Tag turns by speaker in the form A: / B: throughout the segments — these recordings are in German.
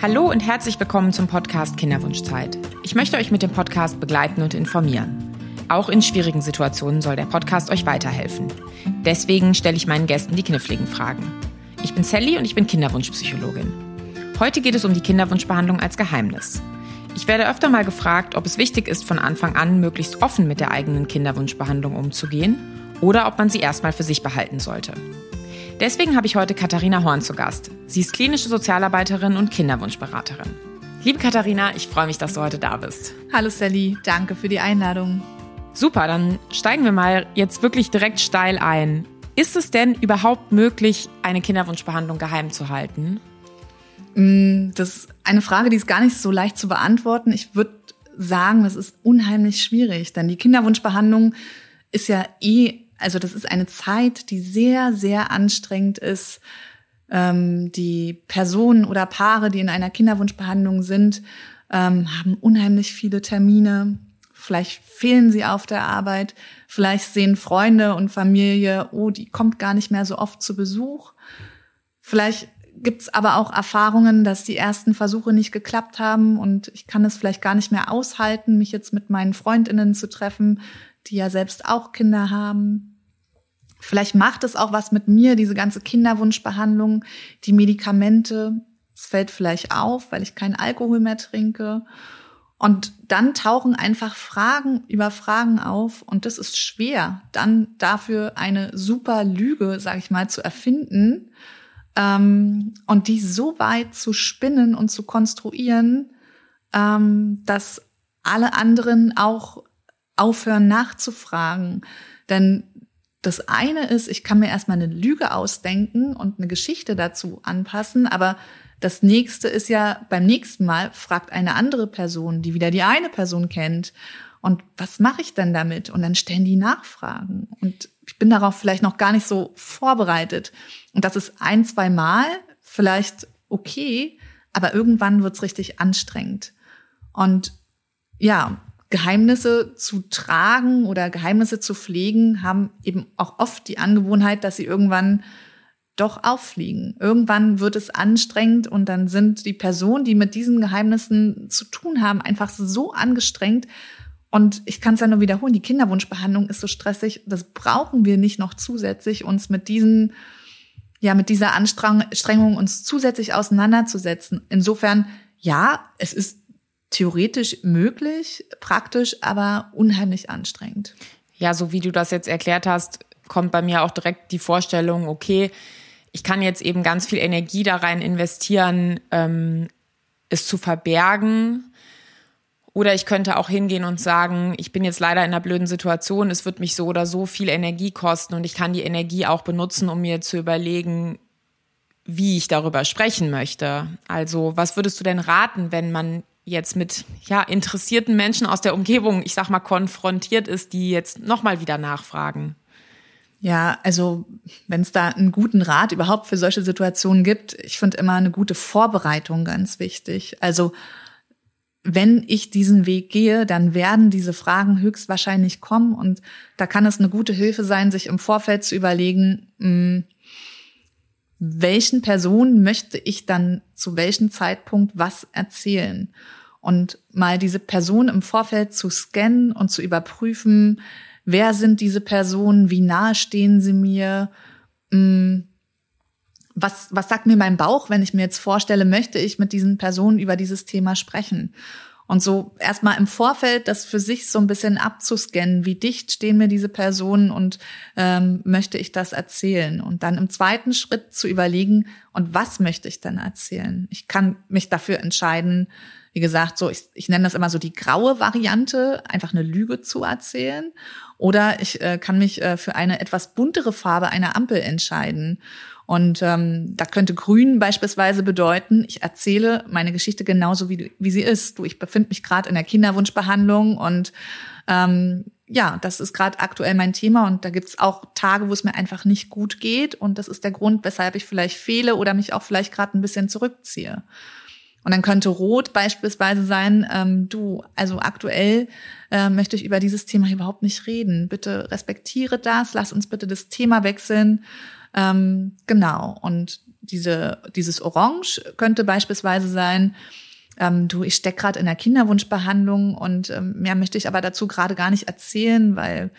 A: Hallo und herzlich willkommen zum Podcast Kinderwunschzeit. Ich möchte euch mit dem Podcast begleiten und informieren. Auch in schwierigen Situationen soll der Podcast euch weiterhelfen. Deswegen stelle ich meinen Gästen die kniffligen Fragen. Ich bin Sally und ich bin Kinderwunschpsychologin. Heute geht es um die Kinderwunschbehandlung als Geheimnis. Ich werde öfter mal gefragt, ob es wichtig ist, von Anfang an möglichst offen mit der eigenen Kinderwunschbehandlung umzugehen oder ob man sie erstmal für sich behalten sollte. Deswegen habe ich heute Katharina Horn zu Gast. Sie ist klinische Sozialarbeiterin und Kinderwunschberaterin. Liebe Katharina, ich freue mich, dass du heute da bist.
B: Hallo Sally, danke für die Einladung.
A: Super, dann steigen wir mal jetzt wirklich direkt steil ein. Ist es denn überhaupt möglich, eine Kinderwunschbehandlung geheim zu halten?
B: Mm, das ist eine Frage, die ist gar nicht so leicht zu beantworten. Ich würde sagen, das ist unheimlich schwierig, denn die Kinderwunschbehandlung ist ja eh also das ist eine Zeit, die sehr, sehr anstrengend ist. Ähm, die Personen oder Paare, die in einer Kinderwunschbehandlung sind, ähm, haben unheimlich viele Termine. Vielleicht fehlen sie auf der Arbeit. Vielleicht sehen Freunde und Familie, oh, die kommt gar nicht mehr so oft zu Besuch. Vielleicht gibt's aber auch Erfahrungen, dass die ersten Versuche nicht geklappt haben und ich kann es vielleicht gar nicht mehr aushalten, mich jetzt mit meinen Freundinnen zu treffen, die ja selbst auch Kinder haben. Vielleicht macht es auch was mit mir, diese ganze Kinderwunschbehandlung, die Medikamente. Es fällt vielleicht auf, weil ich keinen Alkohol mehr trinke. Und dann tauchen einfach Fragen über Fragen auf und das ist schwer, dann dafür eine super Lüge, sage ich mal, zu erfinden ähm, und die so weit zu spinnen und zu konstruieren, ähm, dass alle anderen auch aufhören nachzufragen. Denn das eine ist, ich kann mir erstmal eine Lüge ausdenken und eine Geschichte dazu anpassen, aber das nächste ist ja, beim nächsten Mal fragt eine andere Person, die wieder die eine Person kennt. Und was mache ich denn damit? Und dann stellen die Nachfragen. Und ich bin darauf vielleicht noch gar nicht so vorbereitet. Und das ist ein, zwei Mal vielleicht okay, aber irgendwann wird's richtig anstrengend. Und ja, Geheimnisse zu tragen oder Geheimnisse zu pflegen, haben eben auch oft die Angewohnheit, dass sie irgendwann doch auffliegen. Irgendwann wird es anstrengend und dann sind die Personen, die mit diesen Geheimnissen zu tun haben, einfach so angestrengt. Und ich kann es ja nur wiederholen, die Kinderwunschbehandlung ist so stressig, das brauchen wir nicht noch zusätzlich, uns mit diesen, ja, mit dieser Anstrengung uns zusätzlich auseinanderzusetzen. Insofern, ja, es ist theoretisch möglich, praktisch, aber unheimlich anstrengend.
A: Ja, so wie du das jetzt erklärt hast, kommt bei mir auch direkt die Vorstellung, okay, ich kann jetzt eben ganz viel Energie da rein investieren, ähm, es zu verbergen. Oder ich könnte auch hingehen und sagen, ich bin jetzt leider in einer blöden Situation, es wird mich so oder so viel Energie kosten und ich kann die Energie auch benutzen, um mir zu überlegen, wie ich darüber sprechen möchte. Also, was würdest du denn raten, wenn man jetzt mit ja interessierten Menschen aus der Umgebung, ich sag mal, konfrontiert ist, die jetzt nochmal wieder nachfragen?
B: Ja, also wenn es da einen guten Rat überhaupt für solche Situationen gibt, ich finde immer eine gute Vorbereitung ganz wichtig. Also wenn ich diesen Weg gehe, dann werden diese Fragen höchstwahrscheinlich kommen und da kann es eine gute Hilfe sein, sich im Vorfeld zu überlegen, mh, hm, welchen Personen möchte ich dann zu welchem Zeitpunkt was erzählen und mal diese Person im Vorfeld zu scannen und zu überprüfen, wer sind diese Personen, wie nahe stehen sie mir, mm, was, was sagt mir mein Bauch, wenn ich mir jetzt vorstelle, möchte ich mit diesen Personen über dieses Thema sprechen? Und so erstmal im Vorfeld das für sich so ein bisschen abzuscannen, wie dicht stehen mir diese Personen und ähm, möchte ich das erzählen? Und dann im zweiten Schritt zu überlegen, und was möchte ich denn erzählen? Ich kann mich dafür entscheiden, wie gesagt, so ich, ich nenne das immer so die graue Variante, einfach eine Lüge zu erzählen. Oder ich äh, kann mich äh, für eine etwas buntere Farbe einer Ampel entscheiden. Und ähm, da könnte Grün beispielsweise bedeuten, ich erzähle meine Geschichte genauso, wie, wie sie ist. Du, ich befinde mich gerade in der Kinderwunschbehandlung und ähm, ja, das ist gerade aktuell mein Thema und da gibt's auch Tage, wo es mir einfach nicht gut geht und das ist der Grund, weshalb ich vielleicht fehle oder mich auch vielleicht gerade ein bisschen zurückziehe. Und dann könnte Rot beispielsweise sein, ähm, du, also aktuell äh, möchte ich über dieses Thema überhaupt nicht reden. Bitte respektiere das, lass uns bitte das Thema wechseln. Ähm, genau. Und diese, dieses Orange könnte beispielsweise sein, ähm, du, ich stecke gerade in der Kinderwunschbehandlung und ähm, mehr möchte ich aber dazu gerade gar nicht erzählen, weil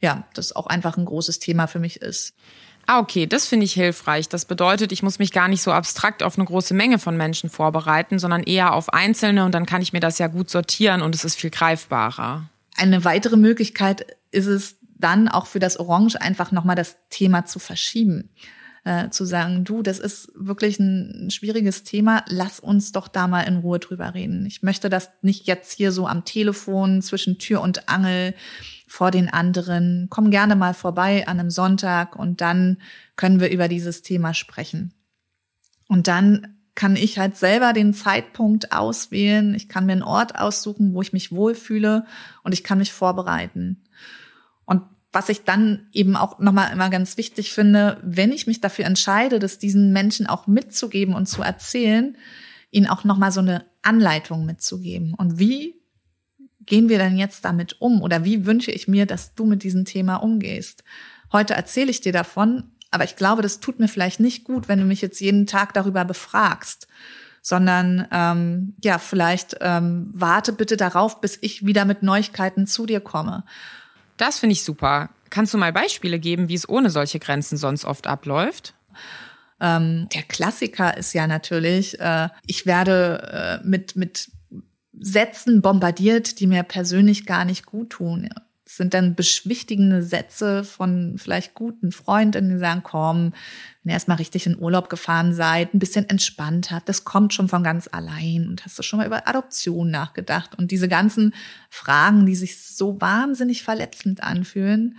B: ja, das auch einfach ein großes Thema für mich ist.
A: Ah, okay, das finde ich hilfreich. Das bedeutet, ich muss mich gar nicht so abstrakt auf eine große Menge von Menschen vorbereiten, sondern eher auf einzelne und dann kann ich mir das ja gut sortieren und es ist viel greifbarer.
B: Eine weitere Möglichkeit ist es dann auch für das Orange einfach nochmal das Thema zu verschieben. Äh, zu sagen, du, das ist wirklich ein schwieriges Thema, lass uns doch da mal in Ruhe drüber reden. Ich möchte das nicht jetzt hier so am Telefon zwischen Tür und Angel vor den anderen. Komm gerne mal vorbei an einem Sonntag und dann können wir über dieses Thema sprechen. Und dann kann ich halt selber den Zeitpunkt auswählen. Ich kann mir einen Ort aussuchen, wo ich mich wohlfühle und ich kann mich vorbereiten. Und was ich dann eben auch nochmal immer ganz wichtig finde, wenn ich mich dafür entscheide, das diesen Menschen auch mitzugeben und zu erzählen, ihnen auch nochmal so eine Anleitung mitzugeben. Und wie gehen wir denn jetzt damit um? Oder wie wünsche ich mir, dass du mit diesem Thema umgehst? Heute erzähle ich dir davon, aber ich glaube, das tut mir vielleicht nicht gut, wenn du mich jetzt jeden Tag darüber befragst, sondern ähm, ja, vielleicht ähm, warte bitte darauf, bis ich wieder mit Neuigkeiten zu dir komme.
A: Das finde ich super. Kannst du mal Beispiele geben, wie es ohne solche Grenzen sonst oft abläuft?
B: Ähm, der Klassiker ist ja natürlich, äh, ich werde äh, mit, mit Sätzen bombardiert, die mir persönlich gar nicht gut tun sind dann beschwichtigende Sätze von vielleicht guten Freunden, die sagen, komm, wenn ihr erstmal richtig in Urlaub gefahren seid, ein bisschen entspannt habt, das kommt schon von ganz allein und hast du schon mal über Adoption nachgedacht und diese ganzen Fragen, die sich so wahnsinnig verletzend anfühlen,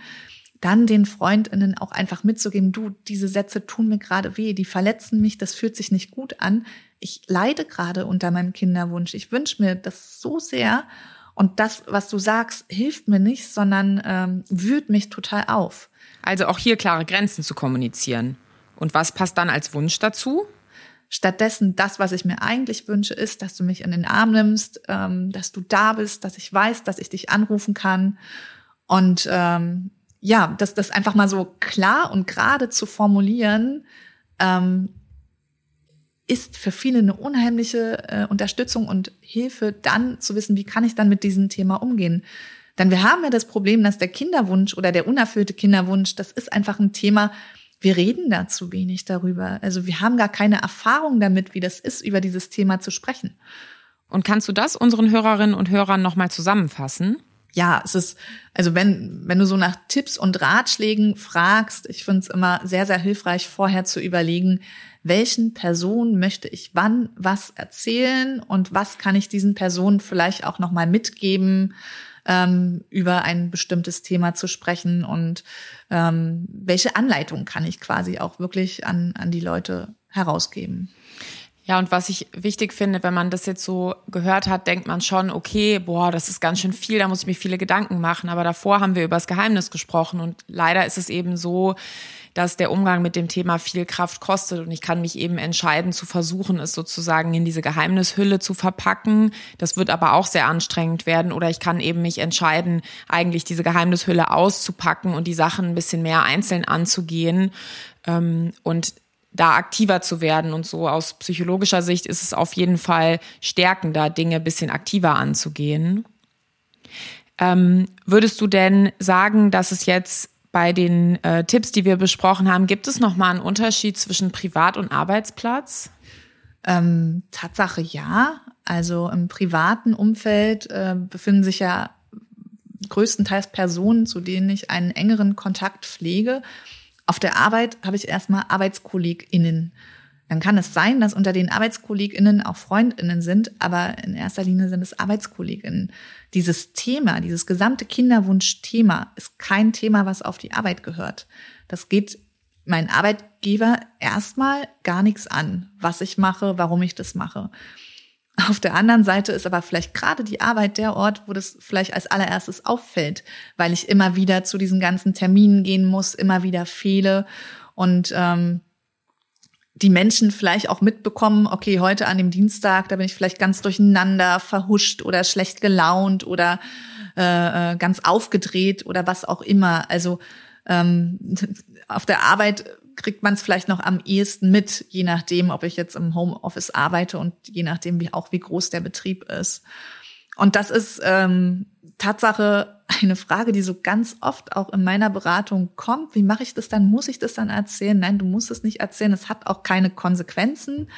B: dann den Freundinnen auch einfach mitzugeben, du, diese Sätze tun mir gerade weh, die verletzen mich, das fühlt sich nicht gut an. Ich leide gerade unter meinem Kinderwunsch. Ich wünsche mir das so sehr und das, was du sagst, hilft mir nicht, sondern ähm, wühlt mich total auf.
A: Also auch hier klare Grenzen zu kommunizieren. Und was passt dann als Wunsch dazu?
B: Stattdessen, das, was ich mir eigentlich wünsche, ist, dass du mich in den Arm nimmst, ähm, dass du da bist, dass ich weiß, dass ich dich anrufen kann. Und ähm, ja, das, das einfach mal so klar und gerade zu formulieren, ähm, ist für viele eine unheimliche äh, Unterstützung und Hilfe, dann zu wissen, wie kann ich dann mit diesem Thema umgehen. Denn wir haben ja das Problem, dass der Kinderwunsch oder der unerfüllte Kinderwunsch, das ist einfach ein Thema, wir reden da zu wenig darüber. Also wir haben gar keine Erfahrung damit, wie das ist, über dieses Thema zu sprechen.
A: Und kannst du das unseren Hörerinnen und Hörern nochmal zusammenfassen?
B: Ja, es ist, also wenn, wenn du so nach Tipps und Ratschlägen fragst, ich finde es immer sehr, sehr hilfreich, vorher zu überlegen, welchen Personen möchte ich wann was erzählen und was kann ich diesen Personen vielleicht auch nochmal mitgeben, ähm, über ein bestimmtes Thema zu sprechen und ähm, welche Anleitung kann ich quasi auch wirklich an, an die Leute herausgeben.
A: Ja, und was ich wichtig finde, wenn man das jetzt so gehört hat, denkt man schon, okay, boah, das ist ganz schön viel, da muss ich mir viele Gedanken machen. Aber davor haben wir über das Geheimnis gesprochen und leider ist es eben so, dass der Umgang mit dem Thema viel Kraft kostet und ich kann mich eben entscheiden zu versuchen, es sozusagen in diese Geheimnishülle zu verpacken. Das wird aber auch sehr anstrengend werden oder ich kann eben mich entscheiden, eigentlich diese Geheimnishülle auszupacken und die Sachen ein bisschen mehr einzeln anzugehen. Ähm, und da aktiver zu werden. Und so aus psychologischer Sicht ist es auf jeden Fall stärkender, Dinge ein bisschen aktiver anzugehen. Ähm, würdest du denn sagen, dass es jetzt bei den äh, Tipps, die wir besprochen haben, gibt es nochmal einen Unterschied zwischen Privat- und Arbeitsplatz?
B: Ähm, Tatsache ja. Also im privaten Umfeld äh, befinden sich ja größtenteils Personen, zu denen ich einen engeren Kontakt pflege. Auf der Arbeit habe ich erstmal ArbeitskollegInnen. Dann kann es sein, dass unter den ArbeitskollegInnen auch FreundInnen sind, aber in erster Linie sind es ArbeitskollegInnen. Dieses Thema, dieses gesamte Kinderwunsch-Thema ist kein Thema, was auf die Arbeit gehört. Das geht mein Arbeitgeber erstmal gar nichts an, was ich mache, warum ich das mache. Auf der anderen Seite ist aber vielleicht gerade die Arbeit der Ort, wo das vielleicht als allererstes auffällt, weil ich immer wieder zu diesen ganzen Terminen gehen muss, immer wieder fehle und ähm, die Menschen vielleicht auch mitbekommen, okay, heute an dem Dienstag, da bin ich vielleicht ganz durcheinander, verhuscht oder schlecht gelaunt oder äh, äh ganz aufgedreht oder was auch immer. Also ähm, auf der Arbeit kriegt man es vielleicht noch am ehesten mit, je nachdem, ob ich jetzt im Homeoffice arbeite und je nachdem, wie auch wie groß der Betrieb ist. Und das ist ähm, Tatsache eine Frage, die so ganz oft auch in meiner Beratung kommt. Wie mache ich das dann? Muss ich das dann erzählen? Nein, du musst es nicht erzählen. Es hat auch keine Konsequenzen.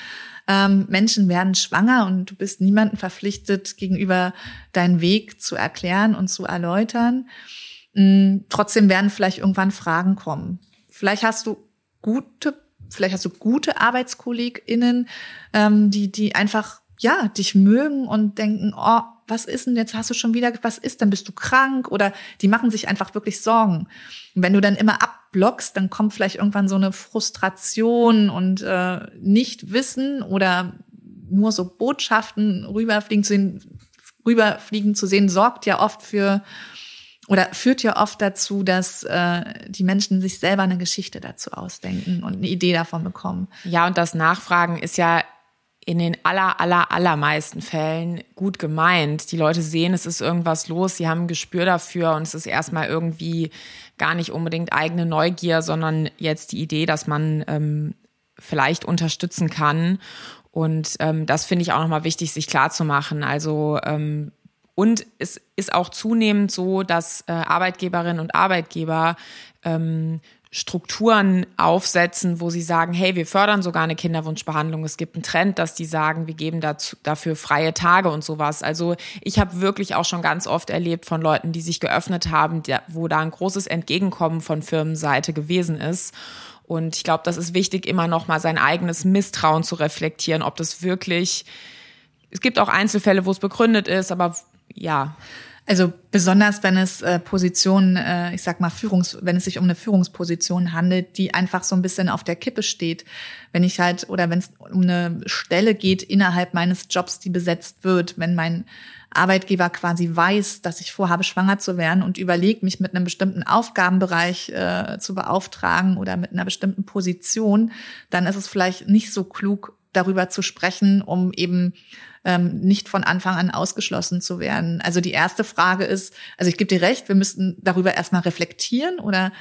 B: Ähm, Menschen werden schwanger und du bist niemandem verpflichtet, gegenüber deinen Weg zu erklären und zu erläutern. Mhm, trotzdem werden vielleicht irgendwann Fragen kommen. Vielleicht hast du gute, vielleicht hast du gute ArbeitskollegInnen, ähm, die, die einfach, ja, dich mögen und denken, oh, was ist denn jetzt, hast du schon wieder, was ist, dann bist du krank? Oder die machen sich einfach wirklich Sorgen. Und wenn du dann immer abblockst, dann kommt vielleicht irgendwann so eine Frustration und äh, nicht wissen oder nur so Botschaften rüberfliegen zu sehen, rüberfliegen zu sehen, sorgt ja oft für oder führt ja oft dazu, dass äh, die Menschen sich selber eine Geschichte dazu ausdenken und eine Idee davon bekommen.
A: Ja, und das Nachfragen ist ja in den aller, aller, allermeisten Fällen gut gemeint. Die Leute sehen, es ist irgendwas los, sie haben ein Gespür dafür und es ist erstmal irgendwie gar nicht unbedingt eigene Neugier, sondern jetzt die Idee, dass man ähm, vielleicht unterstützen kann. Und ähm, das finde ich auch nochmal wichtig, sich klarzumachen. Also ähm, und es ist auch zunehmend so, dass äh, Arbeitgeberinnen und Arbeitgeber ähm, Strukturen aufsetzen, wo sie sagen, hey, wir fördern sogar eine Kinderwunschbehandlung. Es gibt einen Trend, dass die sagen, wir geben dazu, dafür freie Tage und sowas. Also ich habe wirklich auch schon ganz oft erlebt von Leuten, die sich geöffnet haben, wo da ein großes Entgegenkommen von Firmenseite gewesen ist. Und ich glaube, das ist wichtig, immer noch mal sein eigenes Misstrauen zu reflektieren, ob das wirklich, es gibt auch Einzelfälle, wo es begründet ist, aber ja.
B: Also besonders wenn es äh, Positionen, äh, ich sag mal Führungs, wenn es sich um eine Führungsposition handelt, die einfach so ein bisschen auf der Kippe steht. Wenn ich halt oder wenn es um eine Stelle geht innerhalb meines Jobs, die besetzt wird, wenn mein Arbeitgeber quasi weiß, dass ich vorhabe, schwanger zu werden und überlegt, mich mit einem bestimmten Aufgabenbereich äh, zu beauftragen oder mit einer bestimmten Position, dann ist es vielleicht nicht so klug, darüber zu sprechen, um eben ähm, nicht von Anfang an ausgeschlossen zu werden. Also die erste Frage ist, also ich gebe dir recht, wir müssten darüber erstmal reflektieren oder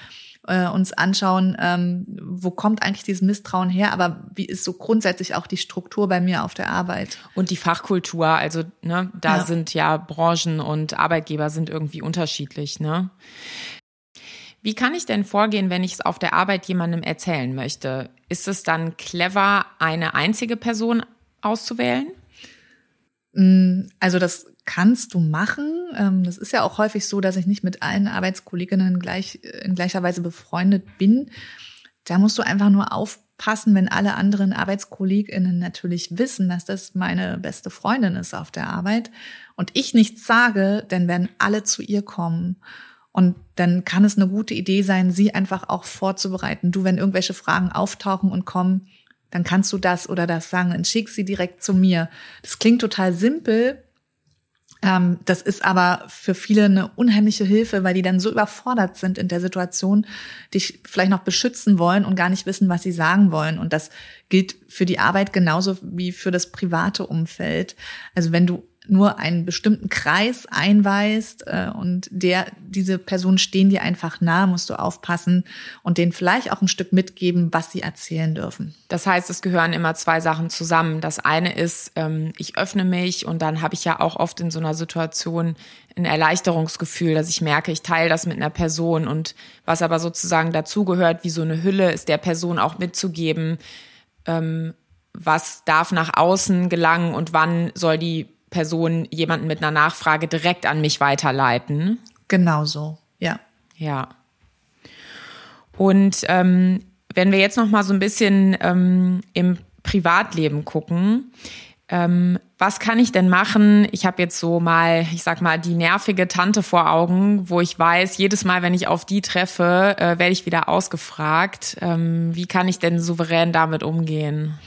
B: äh, uns anschauen, ähm, wo kommt eigentlich dieses Misstrauen her, aber wie ist so grundsätzlich auch die Struktur bei mir auf der Arbeit?
A: Und die Fachkultur, also ne, da ja. sind ja Branchen und Arbeitgeber sind irgendwie unterschiedlich, ne? Wie kann ich denn vorgehen, wenn ich es auf der Arbeit jemandem erzählen möchte? Ist es dann clever, eine einzige Person auszuwählen?
B: Mm, also das kannst du machen. Ähm, das ist ja auch häufig so, dass ich nicht mit allen Arbeitskolleginnen gleich äh, in gleicher Weise befreundet bin. Da musst du einfach nur aufpassen, wenn alle anderen Arbeitskolleginnen natürlich wissen, dass das meine beste Freundin ist auf der Arbeit und ich nichts sage, dann werden alle zu ihr kommen. Und dann kann es eine gute Idee sein, sie einfach auch vorzubereiten. Du, wenn irgendwelche Fragen auftauchen und kommen, dann kannst du das oder das sagen, dann schick sie direkt zu mir. Das klingt total simpel. Ähm, das ist aber für viele eine unheimliche Hilfe, weil die dann so überfordert sind in der Situation, dich vielleicht noch beschützen wollen und gar nicht wissen, was sie sagen wollen. Und das gilt für die Arbeit genauso wie für das private Umfeld. Also wenn du nur einen bestimmten Kreis einweist äh, und der diese Personen stehen dir einfach nah, musst du aufpassen und denen vielleicht auch ein Stück mitgeben, was sie erzählen dürfen.
A: Das heißt, es gehören immer zwei Sachen zusammen. Das eine ist, ähm, ich öffne mich und dann habe ich ja auch oft in so einer Situation ein Erleichterungsgefühl, dass ich merke, ich teile das mit einer Person und was aber sozusagen dazugehört, wie so eine Hülle, ist der Person auch mitzugeben, ähm, was darf nach außen gelangen und wann soll die Person jemanden mit einer Nachfrage direkt an mich weiterleiten.
B: Genau so, ja.
A: Ja. Und ähm, wenn wir jetzt noch mal so ein bisschen ähm, im Privatleben gucken, ähm, was kann ich denn machen? Ich habe jetzt so mal, ich sag mal, die nervige Tante vor Augen, wo ich weiß, jedes Mal, wenn ich auf die treffe, äh, werde ich wieder ausgefragt. Ähm, wie kann ich denn souverän damit umgehen?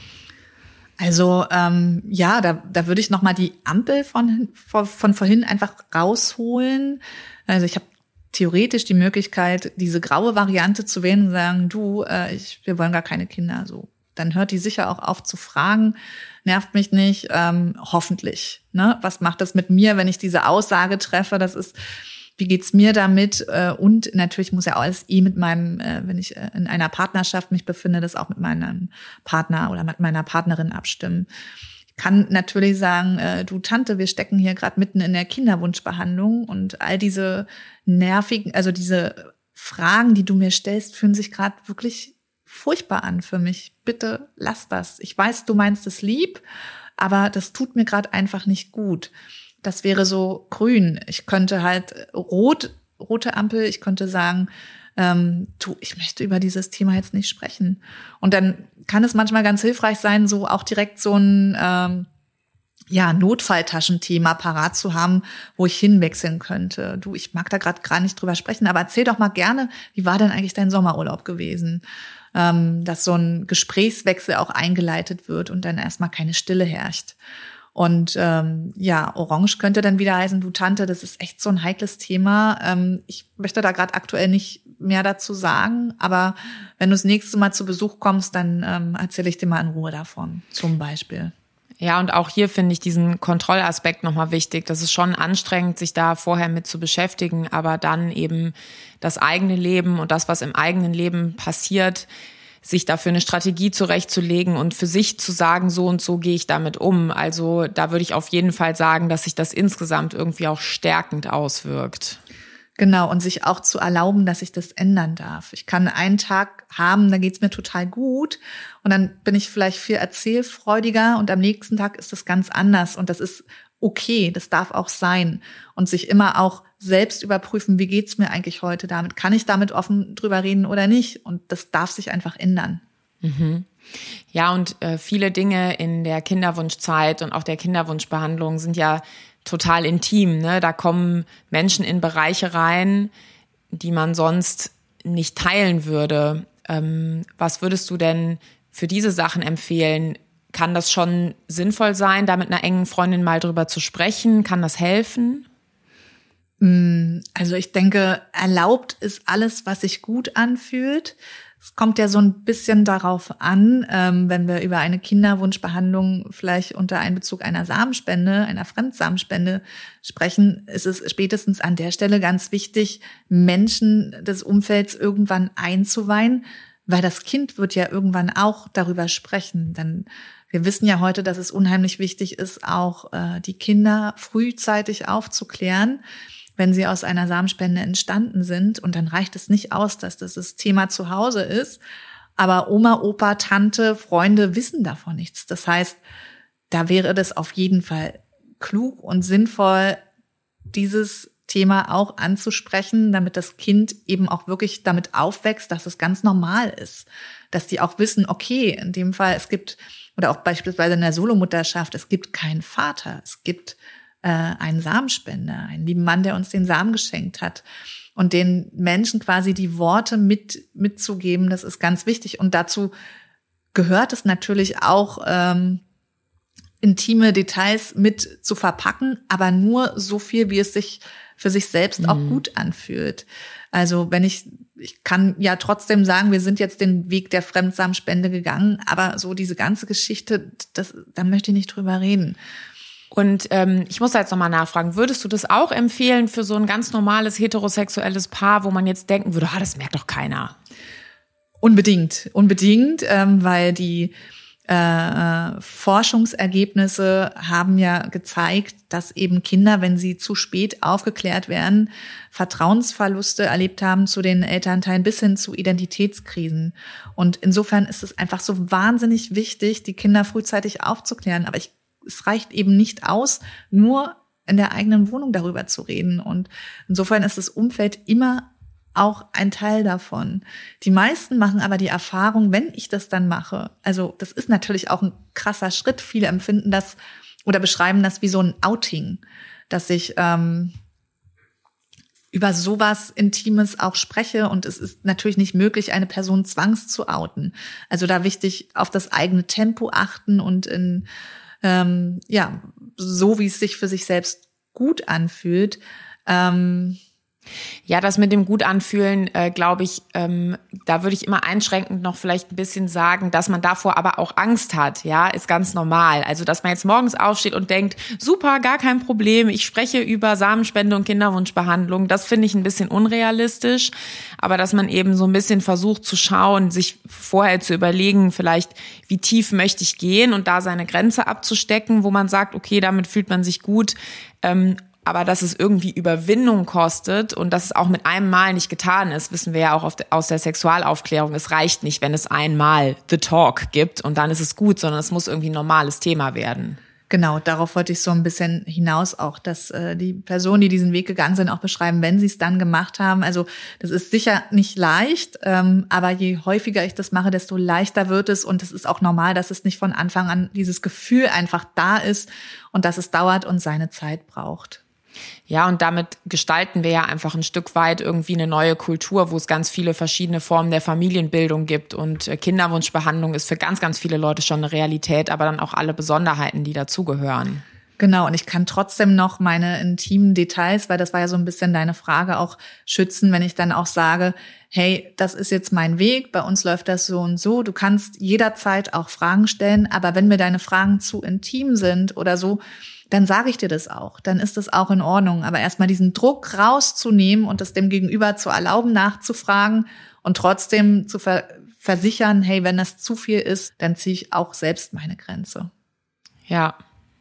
B: Also ähm, ja, da, da würde ich noch mal die Ampel von, von, von vorhin einfach rausholen. Also ich habe theoretisch die Möglichkeit, diese graue Variante zu wählen und sagen, du, äh, ich, wir wollen gar keine Kinder. So, dann hört die sicher auch auf zu fragen, nervt mich nicht, ähm, hoffentlich. Ne? Was macht das mit mir, wenn ich diese Aussage treffe? Das ist wie geht's mir damit? Äh, und natürlich muss ja alles eh mit meinem, äh, wenn ich äh, in einer Partnerschaft mich befinde, das auch mit meinem Partner oder mit meiner Partnerin abstimmen. Kann natürlich sagen, äh, du Tante, wir stecken hier gerade mitten in der Kinderwunschbehandlung und all diese nervigen, also diese Fragen, die du mir stellst, fühlen sich gerade wirklich furchtbar an für mich. Bitte lass das. Ich weiß, du meinst es lieb, aber das tut mir gerade einfach nicht gut. Das wäre so grün. Ich könnte halt rot, rote Ampel, ich könnte sagen, ähm, du, ich möchte über dieses Thema jetzt nicht sprechen. Und dann kann es manchmal ganz hilfreich sein, so auch direkt so ein ähm, ja, Notfalltaschenthema parat zu haben, wo ich hinwechseln könnte. Du, ich mag da gerade gar nicht drüber sprechen, aber erzähl doch mal gerne, wie war denn eigentlich dein Sommerurlaub gewesen? Ähm, dass so ein Gesprächswechsel auch eingeleitet wird und dann erstmal keine Stille herrscht. Und ähm, ja, Orange könnte dann wieder heißen, du Tante, das ist echt so ein heikles Thema. Ähm, ich möchte da gerade aktuell nicht mehr dazu sagen, aber wenn du das nächste Mal zu Besuch kommst, dann ähm, erzähle ich dir mal in Ruhe davon, zum Beispiel.
A: Ja, und auch hier finde ich diesen Kontrollaspekt nochmal wichtig. Das ist schon anstrengend, sich da vorher mit zu beschäftigen, aber dann eben das eigene Leben und das, was im eigenen Leben passiert, sich dafür eine Strategie zurechtzulegen und für sich zu sagen, so und so gehe ich damit um. Also da würde ich auf jeden Fall sagen, dass sich das insgesamt irgendwie auch stärkend auswirkt.
B: Genau, und sich auch zu erlauben, dass ich das ändern darf. Ich kann einen Tag haben, da geht's mir total gut und dann bin ich vielleicht viel erzählfreudiger und am nächsten Tag ist das ganz anders und das ist okay, das darf auch sein und sich immer auch selbst überprüfen, wie geht's mir eigentlich heute damit? Kann ich damit offen drüber reden oder nicht? Und das darf sich einfach ändern.
A: Mhm. Ja, und äh, viele Dinge in der Kinderwunschzeit und auch der Kinderwunschbehandlung sind ja total intim. Ne? Da kommen Menschen in Bereiche rein, die man sonst nicht teilen würde. Ähm, was würdest du denn für diese Sachen empfehlen? Kann das schon sinnvoll sein, da mit einer engen Freundin mal drüber zu sprechen? Kann das helfen?
B: Mm, also ich denke, erlaubt ist alles, was sich gut anfühlt. Es kommt ja so ein bisschen darauf an, ähm, wenn wir über eine Kinderwunschbehandlung vielleicht unter Einbezug einer Samenspende, einer Fremdsamenspende sprechen, ist es spätestens an der Stelle ganz wichtig, Menschen des Umfelds irgendwann einzuweihen, weil das Kind wird ja irgendwann auch darüber sprechen. Denn wir wissen ja heute, dass es unheimlich wichtig ist, auch äh, die Kinder frühzeitig aufzuklären wenn sie aus einer Samenspende entstanden sind. Und dann reicht es nicht aus, dass das das Thema zu Hause ist. Aber Oma, Opa, Tante, Freunde wissen davon nichts. Das heißt, da wäre das auf jeden Fall klug und sinnvoll, dieses Thema auch anzusprechen, damit das Kind eben auch wirklich damit aufwächst, dass es ganz normal ist. Dass die auch wissen, okay, in dem Fall, es gibt, oder auch beispielsweise in der Solomutterschaft, es gibt keinen Vater, es gibt äh, einen Samenspender, einen lieben Mann, der uns den Samen geschenkt hat. Und den Menschen quasi die Worte mit, mitzugeben, das ist ganz wichtig. Und dazu gehört es natürlich auch, ähm, intime Details mit zu verpacken, aber nur so viel, wie es sich für sich selbst mhm. auch gut anfühlt. Also wenn ich, ich kann ja trotzdem sagen, wir sind jetzt den Weg der Fremdsamenspende gegangen, aber so diese ganze Geschichte, das, da möchte ich nicht drüber reden.
A: Und ähm, ich muss da jetzt nochmal nachfragen, würdest du das auch empfehlen für so ein ganz normales heterosexuelles Paar, wo man jetzt denken würde, ah, das merkt doch keiner?
B: Unbedingt, unbedingt, ähm, weil die äh, Forschungsergebnisse haben ja gezeigt, dass eben Kinder, wenn sie zu spät aufgeklärt werden, Vertrauensverluste erlebt haben zu den Elternteilen bis hin zu Identitätskrisen. Und insofern ist es einfach so wahnsinnig wichtig, die Kinder frühzeitig aufzuklären. Aber ich es reicht eben nicht aus, nur in der eigenen Wohnung darüber zu reden. Und insofern ist das Umfeld immer auch ein Teil davon. Die meisten machen aber die Erfahrung, wenn ich das dann mache, also das ist natürlich auch ein krasser Schritt. Viele empfinden das oder beschreiben das wie so ein Outing, dass ich ähm, über sowas Intimes auch spreche und es ist natürlich nicht möglich, eine Person zwangs zu outen. Also da wichtig auf das eigene Tempo achten und in ähm, ja, so wie es sich für sich selbst gut anfühlt. Ähm,
A: Ja, das mit dem gut anfühlen, äh, glaube ich, ähm, da würde ich immer einschränkend noch vielleicht ein bisschen sagen, dass man davor aber auch Angst hat, ja, ist ganz normal. Also, dass man jetzt morgens aufsteht und denkt, super, gar kein Problem, ich spreche über Samenspende und Kinderwunschbehandlung, das finde ich ein bisschen unrealistisch. Aber dass man eben so ein bisschen versucht zu schauen, sich vorher zu überlegen, vielleicht, wie tief möchte ich gehen und da seine Grenze abzustecken, wo man sagt, okay, damit fühlt man sich gut. Ähm, aber dass es irgendwie Überwindung kostet und dass es auch mit einem Mal nicht getan ist, wissen wir ja auch aus der Sexualaufklärung. Es reicht nicht, wenn es einmal The Talk gibt und dann ist es gut, sondern es muss irgendwie ein normales Thema werden.
B: Genau, darauf wollte ich so ein bisschen hinaus auch, dass äh, die Personen, die diesen Weg gegangen sind, auch beschreiben, wenn sie es dann gemacht haben. Also das ist sicher nicht leicht, ähm, aber je häufiger ich das mache, desto leichter wird es und es ist auch normal, dass es nicht von Anfang an dieses Gefühl einfach da ist und dass es dauert und seine Zeit braucht.
A: Ja, und damit gestalten wir ja einfach ein Stück weit irgendwie eine neue Kultur, wo es ganz viele verschiedene Formen der Familienbildung gibt. Und äh, Kinderwunschbehandlung ist für ganz, ganz viele Leute schon eine Realität, aber dann auch alle Besonderheiten, die dazugehören.
B: Genau, und ich kann trotzdem noch meine intimen Details, weil das war ja so ein bisschen deine Frage, auch schützen, wenn ich dann auch sage, hey, das ist jetzt mein Weg, bei uns läuft das so und so. Du kannst jederzeit auch Fragen stellen, aber wenn mir deine Fragen zu intim sind oder so, dann sage ich dir das auch. Dann ist das auch in Ordnung. Aber erstmal diesen Druck rauszunehmen und das dem Gegenüber zu erlauben, nachzufragen und trotzdem zu ver versichern, hey, wenn das zu viel ist, dann ziehe ich auch selbst meine Grenze.
A: Ja,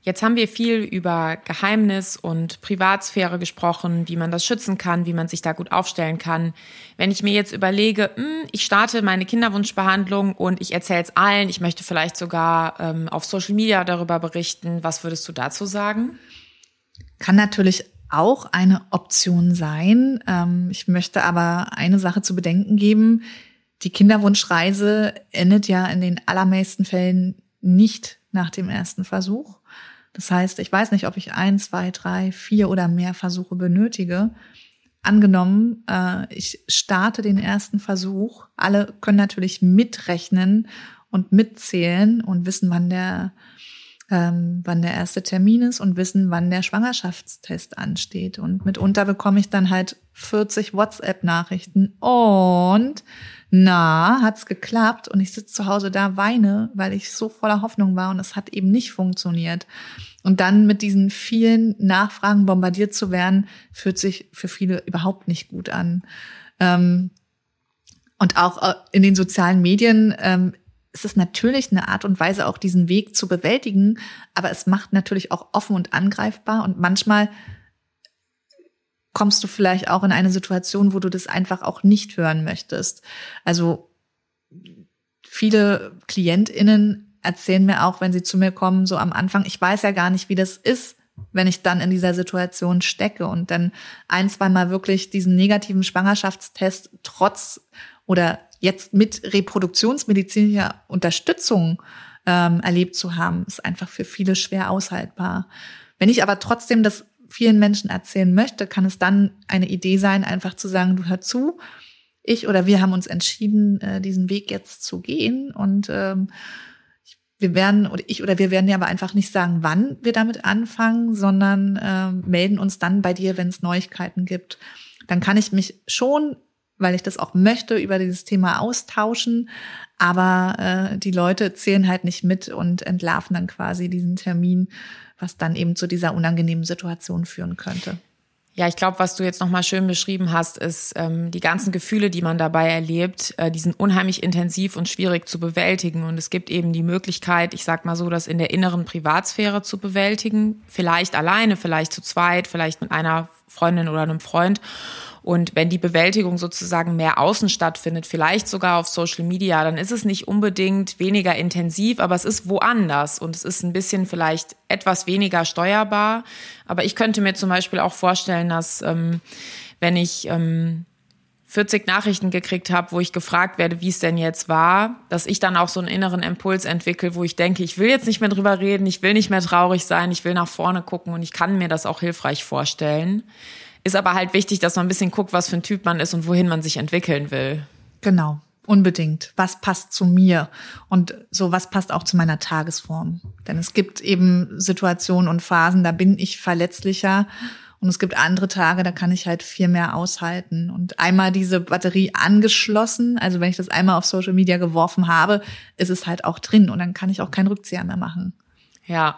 A: Jetzt haben wir viel über Geheimnis und Privatsphäre gesprochen, wie man das schützen kann, wie man sich da gut aufstellen kann. Wenn ich mir jetzt überlege, hm, ich starte meine Kinderwunschbehandlung und ich erzähle es allen, ich möchte vielleicht sogar ähm, auf Social Media darüber berichten, was würdest du dazu sagen?
B: Kann natürlich auch eine Option sein. Ähm, ich möchte aber eine Sache zu bedenken geben. Die Kinderwunschreise endet ja in den allermeisten Fällen nicht nach dem ersten Versuch. Das heißt, ich weiß nicht, ob ich ein, zwei, drei, vier oder mehr Versuche benötige. Angenommen, äh, ich starte den ersten Versuch. Alle können natürlich mitrechnen und mitzählen und wissen, wann der, ähm, wann der erste Termin ist und wissen, wann der Schwangerschaftstest ansteht. Und mitunter bekomme ich dann halt 40 WhatsApp-Nachrichten und na, hat's geklappt und ich sitze zu Hause da, weine, weil ich so voller Hoffnung war und es hat eben nicht funktioniert. Und dann mit diesen vielen Nachfragen bombardiert zu werden, fühlt sich für viele überhaupt nicht gut an. Ähm, und auch äh, in den sozialen Medien ähm, ist es natürlich eine Art und Weise, auch diesen Weg zu bewältigen, aber es macht natürlich auch offen und angreifbar und manchmal kommst du vielleicht auch in eine Situation, wo du das einfach auch nicht hören möchtest. Also viele KlientInnen erzählen mir auch, wenn sie zu mir kommen, so am Anfang, ich weiß ja gar nicht, wie das ist, wenn ich dann in dieser Situation stecke und dann ein, zwei Mal wirklich diesen negativen Schwangerschaftstest trotz oder jetzt mit reproduktionsmedizinischer Unterstützung ähm, erlebt zu haben, ist einfach für viele schwer aushaltbar. Wenn ich aber trotzdem das vielen Menschen erzählen möchte, kann es dann eine Idee sein, einfach zu sagen, du hör zu, ich oder wir haben uns entschieden, äh, diesen Weg jetzt zu gehen und ähm, wir werden oder ich oder wir werden ja aber einfach nicht sagen, wann wir damit anfangen, sondern äh, melden uns dann bei dir, wenn es Neuigkeiten gibt. Dann kann ich mich schon, weil ich das auch möchte, über dieses Thema austauschen, aber äh, die Leute zählen halt nicht mit und entlarven dann quasi diesen Termin was dann eben zu dieser unangenehmen Situation führen könnte.
A: Ja, ich glaube, was du jetzt nochmal schön beschrieben hast, ist ähm, die ganzen Gefühle, die man dabei erlebt, äh, die sind unheimlich intensiv und schwierig zu bewältigen. Und es gibt eben die Möglichkeit, ich sag mal so, das in der inneren Privatsphäre zu bewältigen. Vielleicht alleine, vielleicht zu zweit, vielleicht mit einer Freundin oder einem Freund. Und wenn die Bewältigung sozusagen mehr außen stattfindet, vielleicht sogar auf Social Media, dann ist es nicht unbedingt weniger intensiv, aber es ist woanders und es ist ein bisschen vielleicht etwas weniger steuerbar. Aber ich könnte mir zum Beispiel auch vorstellen, dass ähm, wenn ich ähm, 40 Nachrichten gekriegt habe, wo ich gefragt werde, wie es denn jetzt war, dass ich dann auch so einen inneren Impuls entwickle, wo ich denke, ich will jetzt nicht mehr drüber reden, ich will nicht mehr traurig sein, ich will nach vorne gucken und ich kann mir das auch hilfreich vorstellen. Ist aber halt wichtig, dass man ein bisschen guckt, was für ein Typ man ist und wohin man sich entwickeln will.
B: Genau. Unbedingt. Was passt zu mir? Und so was passt auch zu meiner Tagesform? Denn es gibt eben Situationen und Phasen, da bin ich verletzlicher Und es gibt andere Tage, da kann ich halt viel mehr aushalten. Und einmal diese Batterie angeschlossen, also wenn ich das einmal auf Social Media geworfen habe, ist es halt auch drin und dann kann ich auch keinen Rückzieher mehr machen.
A: Ja.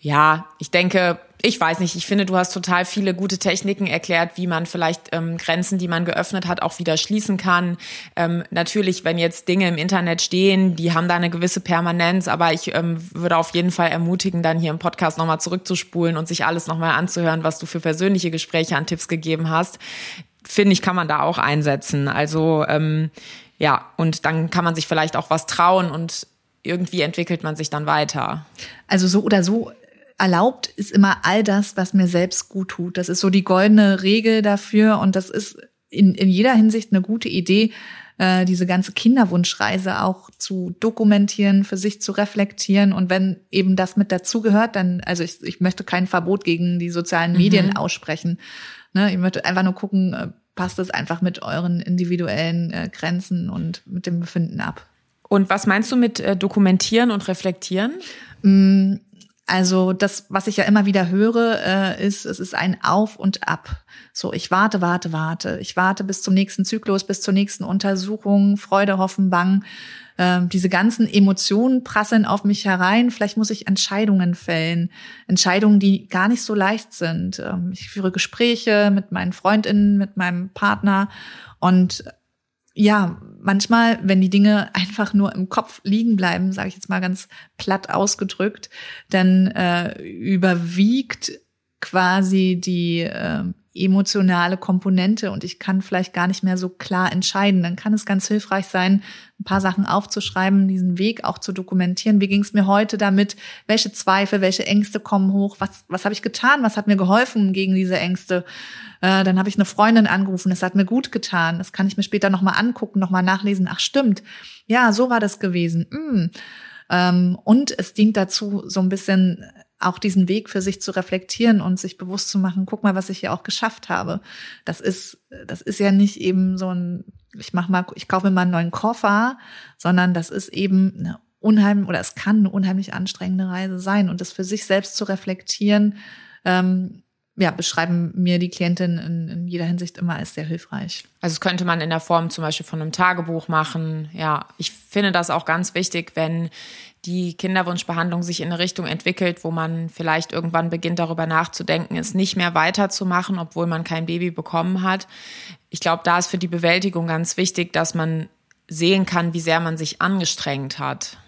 A: Ja, ich denke, ich weiß nicht, ich finde, du hast total viele gute Techniken erklärt, wie man vielleicht ähm, Grenzen, die man geöffnet hat, auch wieder schließen kann. Ähm, natürlich, wenn jetzt Dinge im Internet stehen, die haben da eine gewisse Permanenz, aber ich ähm, würde auf jeden Fall ermutigen, dann hier im Podcast nochmal zurückzuspulen und sich alles nochmal anzuhören, was du für persönliche Gespräche an Tipps gegeben hast. Finde ich, kann man da auch einsetzen. Also ähm, ja, und dann kann man sich vielleicht auch was trauen und irgendwie entwickelt man sich dann weiter.
B: Also so oder so erlaubt ist immer all das, was mir selbst gut tut. Das ist so die goldene Regel dafür und das ist in, in jeder Hinsicht eine gute Idee, äh, diese ganze Kinderwunschreise auch zu dokumentieren, für sich zu reflektieren und wenn eben das mit dazugehört, dann, also ich, ich möchte kein Verbot gegen die sozialen mhm. Medien mhm. aussprechen. Ne, ich möchte einfach nur gucken, äh, passt es einfach mit euren individuellen äh, Grenzen und mit dem Befinden ab.
A: Und was meinst du mit äh, dokumentieren und reflektieren?
B: Mm, also das, was ich ja immer wieder höre, äh, ist, es ist ein Auf und Ab. So, ich warte, warte, warte. Ich warte bis zum nächsten Zyklus, bis zur nächsten Untersuchung, Freude, Hoffen, Bang. Ähm, diese ganzen Emotionen prasseln auf mich herein. Vielleicht muss ich Entscheidungen fällen. Entscheidungen, die gar nicht so leicht sind. Ähm, ich führe Gespräche mit meinen Freundinnen, mit meinem Partner und ja, manchmal, wenn die Dinge einfach nur im Kopf liegen bleiben, sage ich jetzt mal ganz platt ausgedrückt, dann äh, überwiegt quasi die äh, emotionale Komponente und ich kann vielleicht gar nicht mehr so klar entscheiden. Dann kann es ganz hilfreich sein, ein paar Sachen aufzuschreiben, diesen Weg auch zu dokumentieren. Wie ging es mir heute damit? Welche Zweifel, welche Ängste kommen hoch? Was, was habe ich getan? Was hat mir geholfen gegen diese Ängste? Äh, dann habe ich eine Freundin angerufen, das hat mir gut getan. Das kann ich mir später nochmal angucken, nochmal nachlesen. Ach stimmt, ja, so war das gewesen. Mm. Und es dient dazu, so ein bisschen auch diesen Weg für sich zu reflektieren und sich bewusst zu machen, guck mal, was ich hier auch geschafft habe. Das ist, das ist ja nicht eben so ein, ich mach mal, ich kaufe mir mal einen neuen Koffer, sondern das ist eben eine unheimlich, oder es kann eine unheimlich anstrengende Reise sein und das für sich selbst zu reflektieren, ähm, ja, beschreiben mir die Klientinnen in, in, jeder Hinsicht immer als sehr hilfreich.
A: Also das könnte man in der Form zum Beispiel von einem Tagebuch machen. Ja, ich finde das auch ganz wichtig, wenn die Kinderwunschbehandlung sich in eine Richtung entwickelt, wo man vielleicht irgendwann beginnt darüber nachzudenken, es nicht mehr weiterzumachen, obwohl man kein Baby bekommen hat. Ich glaube, da ist für die Bewältigung ganz wichtig, dass man sehen kann, wie sehr man sich angestrengt hat.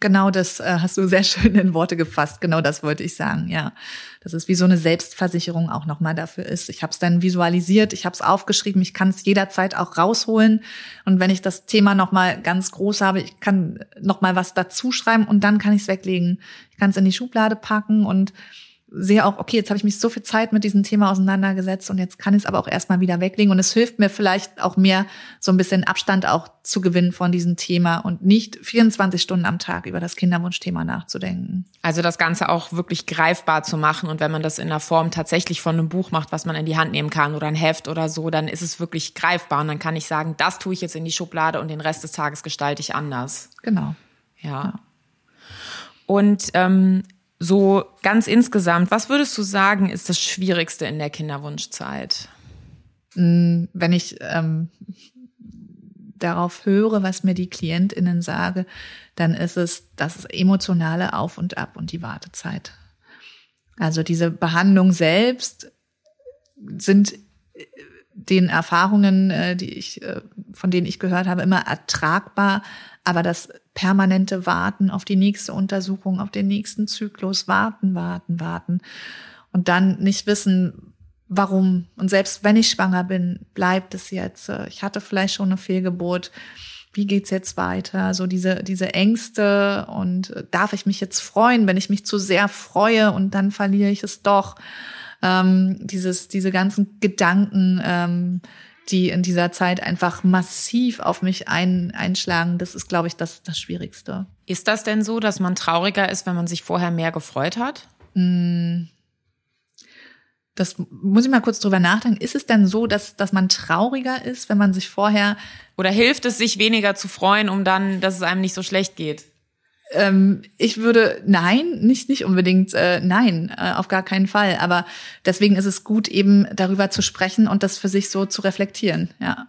B: Genau das äh, hast du sehr schön in Worte gefasst. Genau das wollte ich sagen, ja. Dass es wie so eine Selbstversicherung auch nochmal dafür ist. Ich habe es dann visualisiert, ich habe es aufgeschrieben, ich kann es jederzeit auch rausholen. Und wenn ich das Thema nochmal ganz groß habe, ich kann nochmal was dazu schreiben und dann kann ich es weglegen. Ich kann es in die Schublade packen und sehe auch, okay, jetzt habe ich mich so viel Zeit mit diesem Thema auseinandergesetzt und jetzt kann ich es aber auch erstmal wieder weglegen. Und es hilft mir vielleicht auch mehr, so ein bisschen Abstand auch zu gewinnen von diesem Thema und nicht 24 Stunden am Tag über das Kinderwunschthema nachzudenken.
A: Also das Ganze auch wirklich greifbar zu machen. Und wenn man das in der Form tatsächlich von einem Buch macht, was man in die Hand nehmen kann oder ein Heft oder so, dann ist es wirklich greifbar. Und dann kann ich sagen, das tue ich jetzt in die Schublade und den Rest des Tages gestalte ich anders.
B: Genau.
A: ja. ja. Und ähm, so ganz insgesamt, was würdest du sagen, ist das Schwierigste in der Kinderwunschzeit?
B: Mm, wenn ich ähm, darauf höre, was mir die KlientInnen sage, dann ist es das emotionale Auf und Ab und die Wartezeit. Also diese Behandlung selbst sind den Erfahrungen, äh, die ich, äh, von denen ich gehört habe, immer ertragbar. Aber das permanente Warten auf die nächste Untersuchung, auf den nächsten Zyklus, warten, warten, warten und dann nicht wissen, warum. Und selbst wenn ich schwanger bin, bleibt es jetzt. Äh, ich hatte vielleicht schon eine Fehlgeburt. Wie geht's jetzt weiter? So diese, diese Ängste und darf ich mich jetzt freuen, wenn ich mich zu sehr freue und dann verliere ich es doch ähm, dieses, diese ganzen Gedanken, ähm, die in dieser Zeit einfach massiv auf mich ein, einschlagen, das ist, glaube ich, das, das Schwierigste.
A: Ist das denn so, dass man trauriger ist, wenn man sich vorher mehr gefreut hat?
B: Mm. Das muss ich mal kurz drüber nachdenken. Ist es denn so, dass, dass man trauriger ist, wenn man sich vorher.
A: Oder hilft es, sich weniger zu freuen, um dann, dass es einem nicht so schlecht geht?
B: Ähm, ich würde nein, nicht nicht unbedingt äh, nein, äh, auf gar keinen Fall. Aber deswegen ist es gut, eben darüber zu sprechen und das für sich so zu reflektieren. Ja.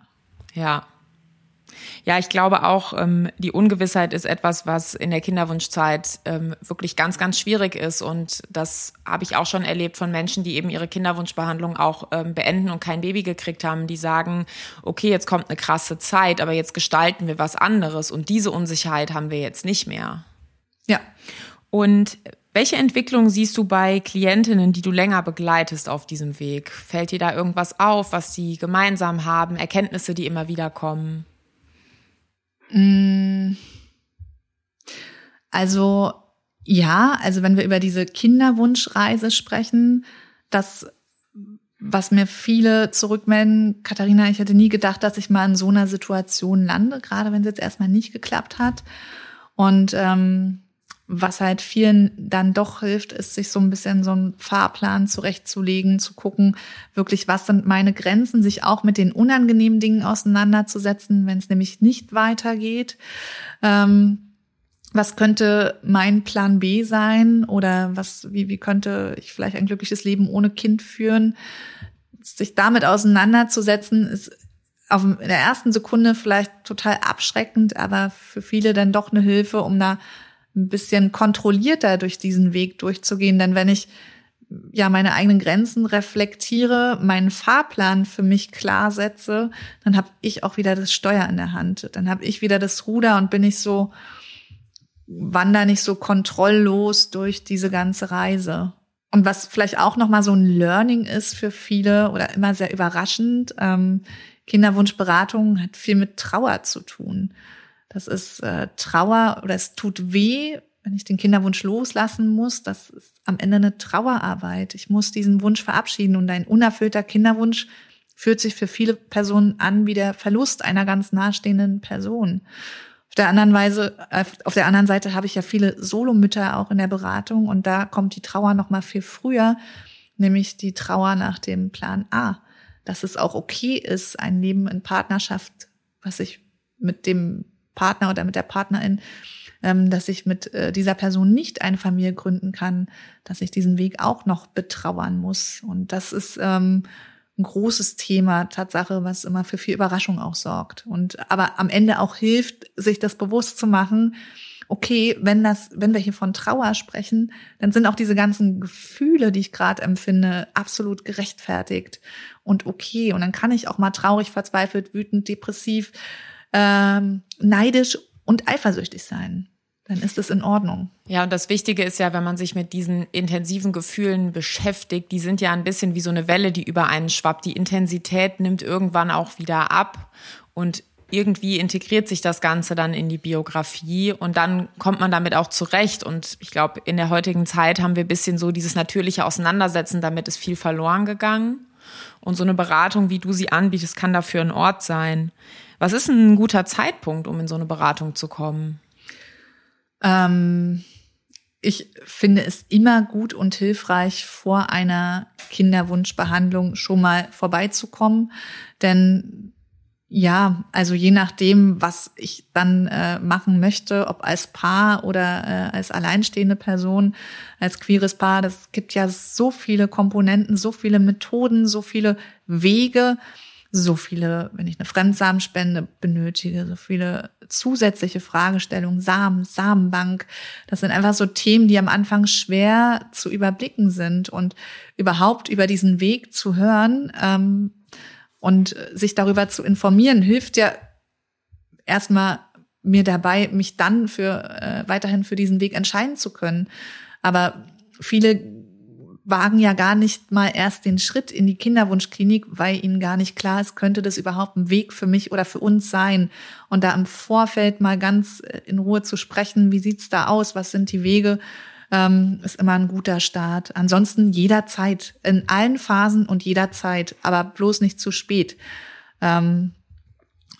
A: Ja, ja, ich glaube auch, ähm, die Ungewissheit ist etwas, was in der Kinderwunschzeit ähm, wirklich ganz, ganz schwierig ist. Und das habe ich auch schon erlebt von Menschen, die eben ihre Kinderwunschbehandlung auch ähm, beenden und kein Baby gekriegt haben, die sagen, okay, jetzt kommt eine krasse Zeit, aber jetzt gestalten wir was anderes. Und diese Unsicherheit haben wir jetzt nicht mehr.
B: Ja.
A: Und welche Entwicklung siehst du bei Klientinnen, die du länger begleitest auf diesem Weg? Fällt dir da irgendwas auf, was sie gemeinsam haben, Erkenntnisse, die immer wieder kommen?
B: Mm. Also ja, also wenn wir über diese Kinderwunschreise sprechen, das, was mir viele zurückmelden, Katharina, ich hätte nie gedacht, dass ich mal in so einer Situation lande, gerade wenn es jetzt erstmal nicht geklappt hat. Und ähm, was halt vielen dann doch hilft, ist, sich so ein bisschen so einen Fahrplan zurechtzulegen, zu gucken, wirklich, was sind meine Grenzen, sich auch mit den unangenehmen Dingen auseinanderzusetzen, wenn es nämlich nicht weitergeht. Ähm, was könnte mein Plan B sein oder was, wie, wie könnte ich vielleicht ein glückliches Leben ohne Kind führen? Sich damit auseinanderzusetzen, ist auf in der ersten Sekunde vielleicht total abschreckend, aber für viele dann doch eine Hilfe, um da ein bisschen kontrollierter durch diesen Weg durchzugehen. Denn wenn ich ja meine eigenen Grenzen reflektiere, meinen Fahrplan für mich klar setze, dann habe ich auch wieder das Steuer in der Hand. Dann habe ich wieder das Ruder und bin ich so wander nicht so kontrolllos durch diese ganze Reise. Und was vielleicht auch noch mal so ein Learning ist für viele oder immer sehr überraschend, ähm, Kinderwunschberatung hat viel mit Trauer zu tun. Das ist äh, Trauer oder es tut weh, wenn ich den Kinderwunsch loslassen muss. Das ist am Ende eine Trauerarbeit. Ich muss diesen Wunsch verabschieden und ein unerfüllter Kinderwunsch fühlt sich für viele Personen an wie der Verlust einer ganz nahestehenden Person. Auf der anderen Weise, äh, auf der anderen Seite habe ich ja viele Solomütter auch in der Beratung und da kommt die Trauer noch mal viel früher, nämlich die Trauer nach dem Plan A, dass es auch okay ist, ein Leben in Partnerschaft, was ich mit dem Partner oder mit der Partnerin, ähm, dass ich mit äh, dieser Person nicht eine Familie gründen kann, dass ich diesen Weg auch noch betrauern muss. Und das ist ähm, ein großes Thema, Tatsache, was immer für viel Überraschung auch sorgt. Und aber am Ende auch hilft, sich das bewusst zu machen, okay, wenn das, wenn wir hier von Trauer sprechen, dann sind auch diese ganzen Gefühle, die ich gerade empfinde, absolut gerechtfertigt und okay. Und dann kann ich auch mal traurig, verzweifelt, wütend, depressiv, ähm, neidisch und eifersüchtig sein. Dann ist es in Ordnung.
A: Ja, und das Wichtige ist ja, wenn man sich mit diesen intensiven Gefühlen beschäftigt, die sind ja ein bisschen wie so eine Welle, die über einen schwappt. Die Intensität nimmt irgendwann auch wieder ab und irgendwie integriert sich das Ganze dann in die Biografie und dann kommt man damit auch zurecht. Und ich glaube, in der heutigen Zeit haben wir ein bisschen so dieses natürliche Auseinandersetzen, damit ist viel verloren gegangen. Und so eine Beratung, wie du sie anbietest, kann dafür ein Ort sein. Was ist ein guter Zeitpunkt, um in so eine Beratung zu kommen?
B: Ähm, ich finde es immer gut und hilfreich, vor einer Kinderwunschbehandlung schon mal vorbeizukommen. Denn ja, also je nachdem, was ich dann äh, machen möchte, ob als Paar oder äh, als alleinstehende Person, als queeres Paar, das gibt ja so viele Komponenten, so viele Methoden, so viele Wege so viele, wenn ich eine Fremdsamenspende benötige, so viele zusätzliche Fragestellungen, Samen, Samenbank. Das sind einfach so Themen, die am Anfang schwer zu überblicken sind und überhaupt über diesen Weg zu hören ähm, und sich darüber zu informieren, hilft ja erstmal mir dabei, mich dann für äh, weiterhin für diesen Weg entscheiden zu können. Aber viele wagen ja gar nicht mal erst den Schritt in die Kinderwunschklinik, weil ihnen gar nicht klar ist, könnte das überhaupt ein Weg für mich oder für uns sein. Und da im Vorfeld mal ganz äh, in Ruhe zu sprechen, wie sieht's da aus, was sind die Wege, ähm, ist immer ein guter Start. Ansonsten jederzeit, in allen Phasen und jederzeit, aber bloß nicht zu spät. Ähm,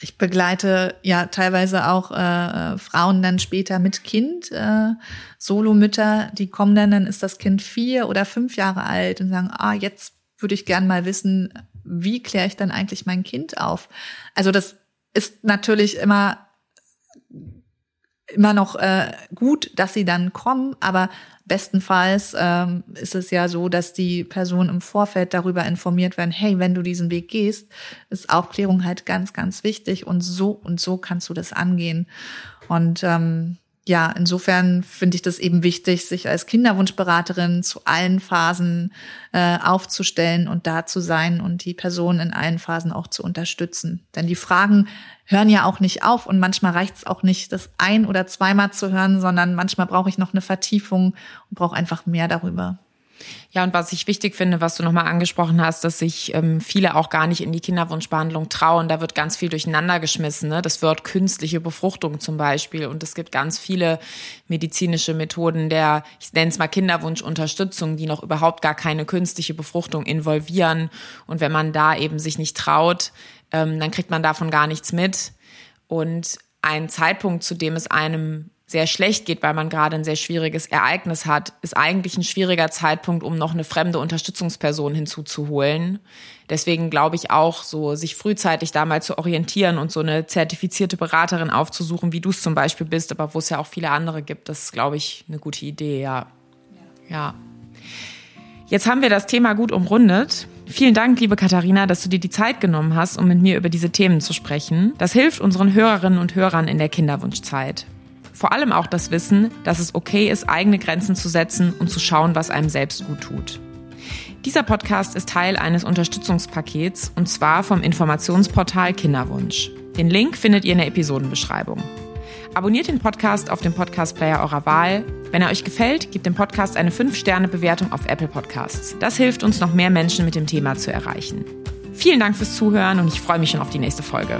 B: ich begleite ja teilweise auch äh, Frauen dann später mit Kind, äh, Solomütter, die kommen dann, dann ist das Kind vier oder fünf Jahre alt und sagen, ah, jetzt würde ich gern mal wissen, wie kläre ich dann eigentlich mein Kind auf? Also das ist natürlich immer immer noch äh, gut, dass sie dann kommen, aber bestenfalls ähm, ist es ja so, dass die Personen im Vorfeld darüber informiert werden, hey, wenn du diesen Weg gehst, ist Aufklärung halt ganz, ganz wichtig und so und so kannst du das angehen. Und ähm, ja, insofern finde ich das eben wichtig, sich als Kinderwunschberaterin zu allen Phasen äh, aufzustellen und da zu sein und die Person in allen Phasen auch zu unterstützen. Denn die Fragen hören ja auch nicht auf und manchmal reicht es auch nicht, das ein- oder zweimal zu hören, sondern manchmal brauche ich noch eine Vertiefung und brauche einfach mehr darüber.
A: Ja, und was ich wichtig finde, was du nochmal angesprochen hast, dass sich ähm, viele auch gar nicht in die Kinderwunschbehandlung trauen. Da wird ganz viel durcheinander geschmissen. Ne? Das Wort künstliche Befruchtung zum Beispiel. Und es gibt ganz viele medizinische Methoden der, ich nenne es mal Kinderwunschunterstützung, die noch überhaupt gar keine künstliche Befruchtung involvieren. Und wenn man da eben sich nicht traut, ähm, dann kriegt man davon gar nichts mit. Und ein Zeitpunkt, zu dem es einem sehr schlecht geht, weil man gerade ein sehr schwieriges Ereignis hat, ist eigentlich ein schwieriger Zeitpunkt, um noch eine fremde Unterstützungsperson hinzuzuholen. Deswegen glaube ich auch, so sich frühzeitig da mal zu orientieren und so eine zertifizierte Beraterin aufzusuchen, wie du es zum Beispiel bist, aber wo es ja auch viele andere gibt, das ist, glaube ich, eine gute Idee, ja. Ja. Jetzt haben wir das Thema gut umrundet. Vielen Dank, liebe Katharina, dass du dir die Zeit genommen hast, um mit mir über diese Themen zu sprechen. Das hilft unseren Hörerinnen und Hörern in der Kinderwunschzeit. Vor allem auch das Wissen, dass es okay ist, eigene Grenzen zu setzen und zu schauen, was einem selbst gut tut. Dieser Podcast ist Teil eines Unterstützungspakets und zwar vom Informationsportal Kinderwunsch. Den Link findet ihr in der Episodenbeschreibung. Abonniert den Podcast auf dem Podcast-Player eurer Wahl. Wenn er euch gefällt, gebt dem Podcast eine 5-Sterne-Bewertung auf Apple Podcasts. Das hilft uns, noch mehr Menschen mit dem Thema zu erreichen. Vielen Dank fürs Zuhören und ich freue mich schon auf die nächste Folge.